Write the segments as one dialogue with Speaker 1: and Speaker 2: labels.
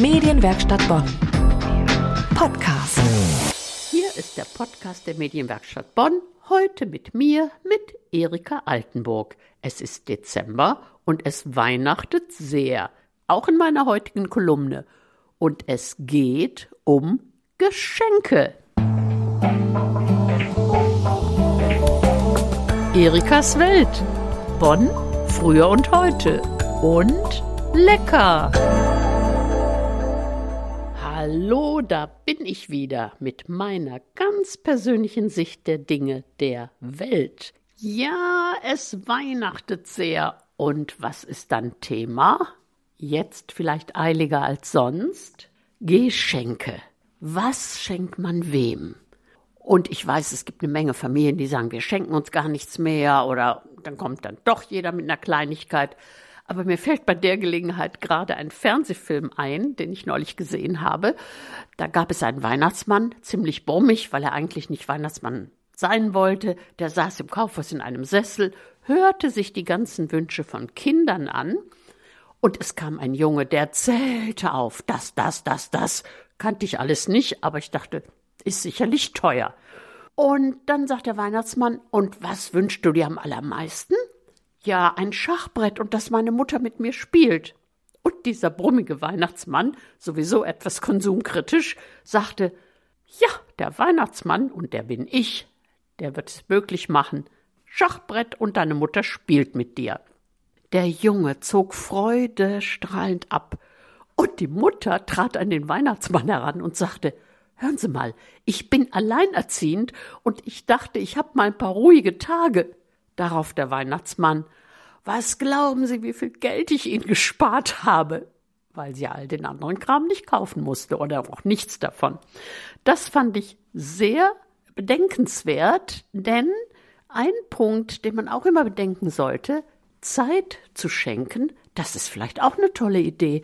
Speaker 1: Medienwerkstatt Bonn. Podcast.
Speaker 2: Hier ist der Podcast der Medienwerkstatt Bonn. Heute mit mir, mit Erika Altenburg. Es ist Dezember und es weihnachtet sehr. Auch in meiner heutigen Kolumne. Und es geht um Geschenke. Erikas Welt. Bonn, früher und heute. Und lecker. Hallo, da bin ich wieder mit meiner ganz persönlichen Sicht der Dinge der Welt. Ja, es weihnachtet sehr. Und was ist dann Thema? Jetzt vielleicht eiliger als sonst? Geschenke. Was schenkt man wem? Und ich weiß, es gibt eine Menge Familien, die sagen, wir schenken uns gar nichts mehr oder dann kommt dann doch jeder mit einer Kleinigkeit. Aber mir fällt bei der Gelegenheit gerade ein Fernsehfilm ein, den ich neulich gesehen habe. Da gab es einen Weihnachtsmann, ziemlich brummig, weil er eigentlich nicht Weihnachtsmann sein wollte. Der saß im Kaufhaus in einem Sessel, hörte sich die ganzen Wünsche von Kindern an. Und es kam ein Junge, der zählte auf. Das, das, das, das. Kannte ich alles nicht, aber ich dachte, ist sicherlich teuer. Und dann sagt der Weihnachtsmann, und was wünschst du dir am allermeisten? Ja, ein Schachbrett und dass meine Mutter mit mir spielt. Und dieser brummige Weihnachtsmann, sowieso etwas konsumkritisch, sagte, ja, der Weihnachtsmann, und der bin ich, der wird es möglich machen. Schachbrett und deine Mutter spielt mit dir. Der Junge zog freudestrahlend ab, und die Mutter trat an den Weihnachtsmann heran und sagte, Hören Sie mal, ich bin alleinerziehend und ich dachte, ich habe mal ein paar ruhige Tage. Darauf der Weihnachtsmann. Was glauben Sie, wie viel Geld ich Ihnen gespart habe? Weil sie all den anderen Kram nicht kaufen musste oder auch nichts davon. Das fand ich sehr bedenkenswert, denn ein Punkt, den man auch immer bedenken sollte, Zeit zu schenken, das ist vielleicht auch eine tolle Idee.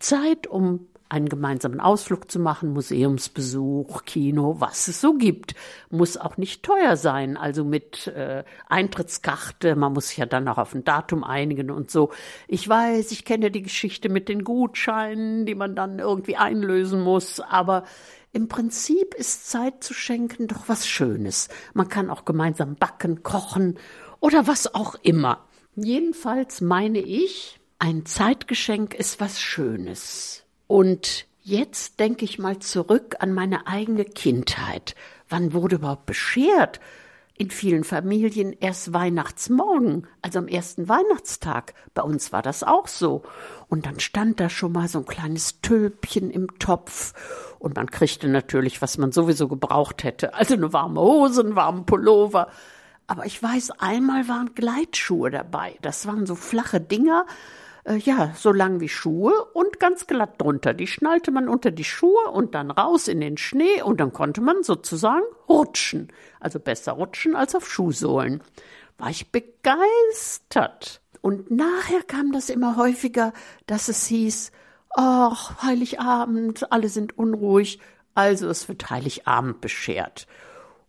Speaker 2: Zeit, um einen gemeinsamen Ausflug zu machen, Museumsbesuch, Kino, was es so gibt. Muss auch nicht teuer sein, also mit äh, Eintrittskarte, man muss sich ja dann auch auf ein Datum einigen und so. Ich weiß, ich kenne die Geschichte mit den Gutscheinen, die man dann irgendwie einlösen muss, aber im Prinzip ist Zeit zu schenken doch was Schönes. Man kann auch gemeinsam backen, kochen oder was auch immer. Jedenfalls meine ich, ein Zeitgeschenk ist was Schönes. Und jetzt denke ich mal zurück an meine eigene Kindheit. Wann wurde überhaupt beschert? In vielen Familien erst Weihnachtsmorgen, also am ersten Weihnachtstag. Bei uns war das auch so. Und dann stand da schon mal so ein kleines Tülpchen im Topf. Und man kriegte natürlich, was man sowieso gebraucht hätte. Also eine warme Hose, einen warmen Pullover. Aber ich weiß, einmal waren Gleitschuhe dabei. Das waren so flache Dinger, äh, ja, so lang wie Schuhe und ganz glatt drunter. Die schnallte man unter die Schuhe und dann raus in den Schnee und dann konnte man sozusagen rutschen. Also besser rutschen als auf Schuhsohlen. War ich begeistert. Und nachher kam das immer häufiger, dass es hieß, ach, Heiligabend, alle sind unruhig, also es wird Heiligabend beschert.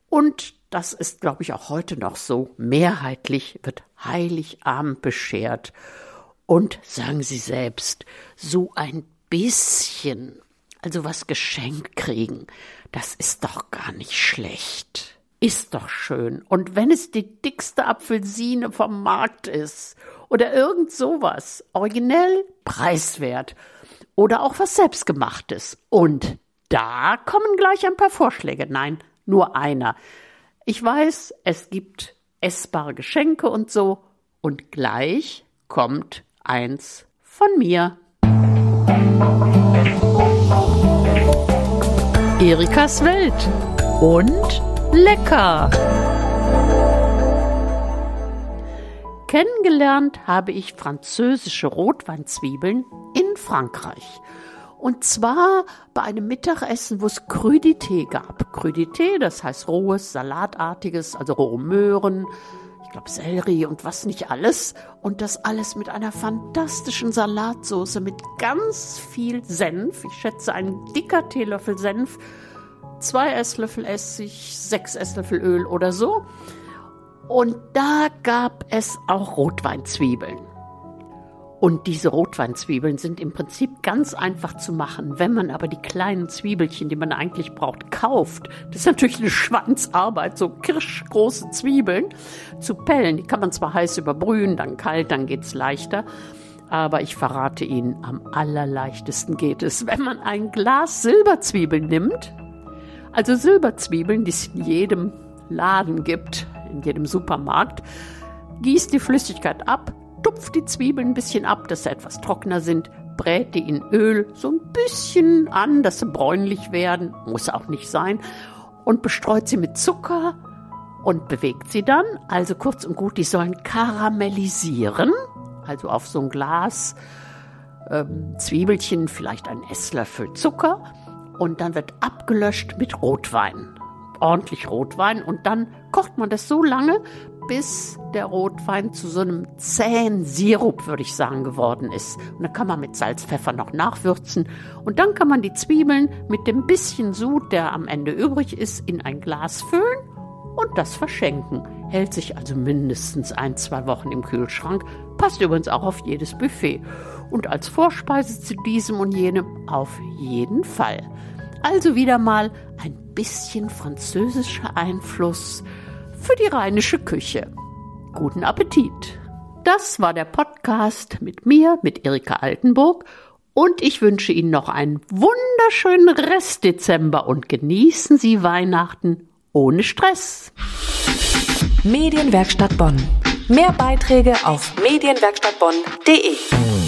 Speaker 2: Und das ist, glaube ich, auch heute noch so. Mehrheitlich wird Heiligabend beschert. Und sagen Sie selbst, so ein bisschen, also was geschenkt kriegen, das ist doch gar nicht schlecht. Ist doch schön. Und wenn es die dickste Apfelsine vom Markt ist oder irgend sowas, originell, preiswert oder auch was selbstgemachtes. Und da kommen gleich ein paar Vorschläge. Nein, nur einer. Ich weiß, es gibt essbare Geschenke und so. Und gleich kommt eins von mir. Erikas Welt und lecker. Kennengelernt habe ich französische Rotweinzwiebeln in Frankreich. Und zwar bei einem Mittagessen, wo es Crudité gab. Crudité, das heißt rohes, salatartiges, also rohe Möhren, glaube Sellerie und was nicht alles. Und das alles mit einer fantastischen Salatsoße mit ganz viel Senf. Ich schätze ein dicker Teelöffel Senf, zwei Esslöffel Essig, sechs Esslöffel Öl oder so. Und da gab es auch Rotweinzwiebeln. Und diese Rotweinzwiebeln sind im Prinzip ganz einfach zu machen. Wenn man aber die kleinen Zwiebelchen, die man eigentlich braucht, kauft, das ist natürlich eine Schwanzarbeit, so kirschgroße Zwiebeln zu pellen. Die kann man zwar heiß überbrühen, dann kalt, dann geht's leichter. Aber ich verrate Ihnen, am allerleichtesten geht es, wenn man ein Glas Silberzwiebeln nimmt. Also Silberzwiebeln, die es in jedem Laden gibt, in jedem Supermarkt. Gießt die Flüssigkeit ab, tupft die Zwiebeln ein bisschen ab, dass sie etwas trockener sind, brät die in Öl so ein bisschen an, dass sie bräunlich werden, muss auch nicht sein, und bestreut sie mit Zucker und bewegt sie dann. Also kurz und gut, die sollen karamellisieren, also auf so ein Glas ähm, Zwiebelchen, vielleicht ein Esslöffel Zucker, und dann wird abgelöscht mit Rotwein. Ordentlich Rotwein und dann kocht man das so lange, bis der Rotwein zu so einem zähen Sirup, würde ich sagen, geworden ist. Und dann kann man mit Salz, Pfeffer noch nachwürzen. Und dann kann man die Zwiebeln mit dem bisschen Sud, der am Ende übrig ist, in ein Glas füllen und das verschenken. Hält sich also mindestens ein, zwei Wochen im Kühlschrank. Passt übrigens auch auf jedes Buffet. Und als Vorspeise zu diesem und jenem auf jeden Fall. Also wieder mal ein bisschen französischer Einfluss für die rheinische Küche. Guten Appetit! Das war der Podcast mit mir, mit Erika Altenburg. Und ich wünsche Ihnen noch einen wunderschönen Rest Dezember und genießen Sie Weihnachten ohne Stress.
Speaker 1: Medienwerkstatt Bonn. Mehr Beiträge auf medienwerkstattbonn.de.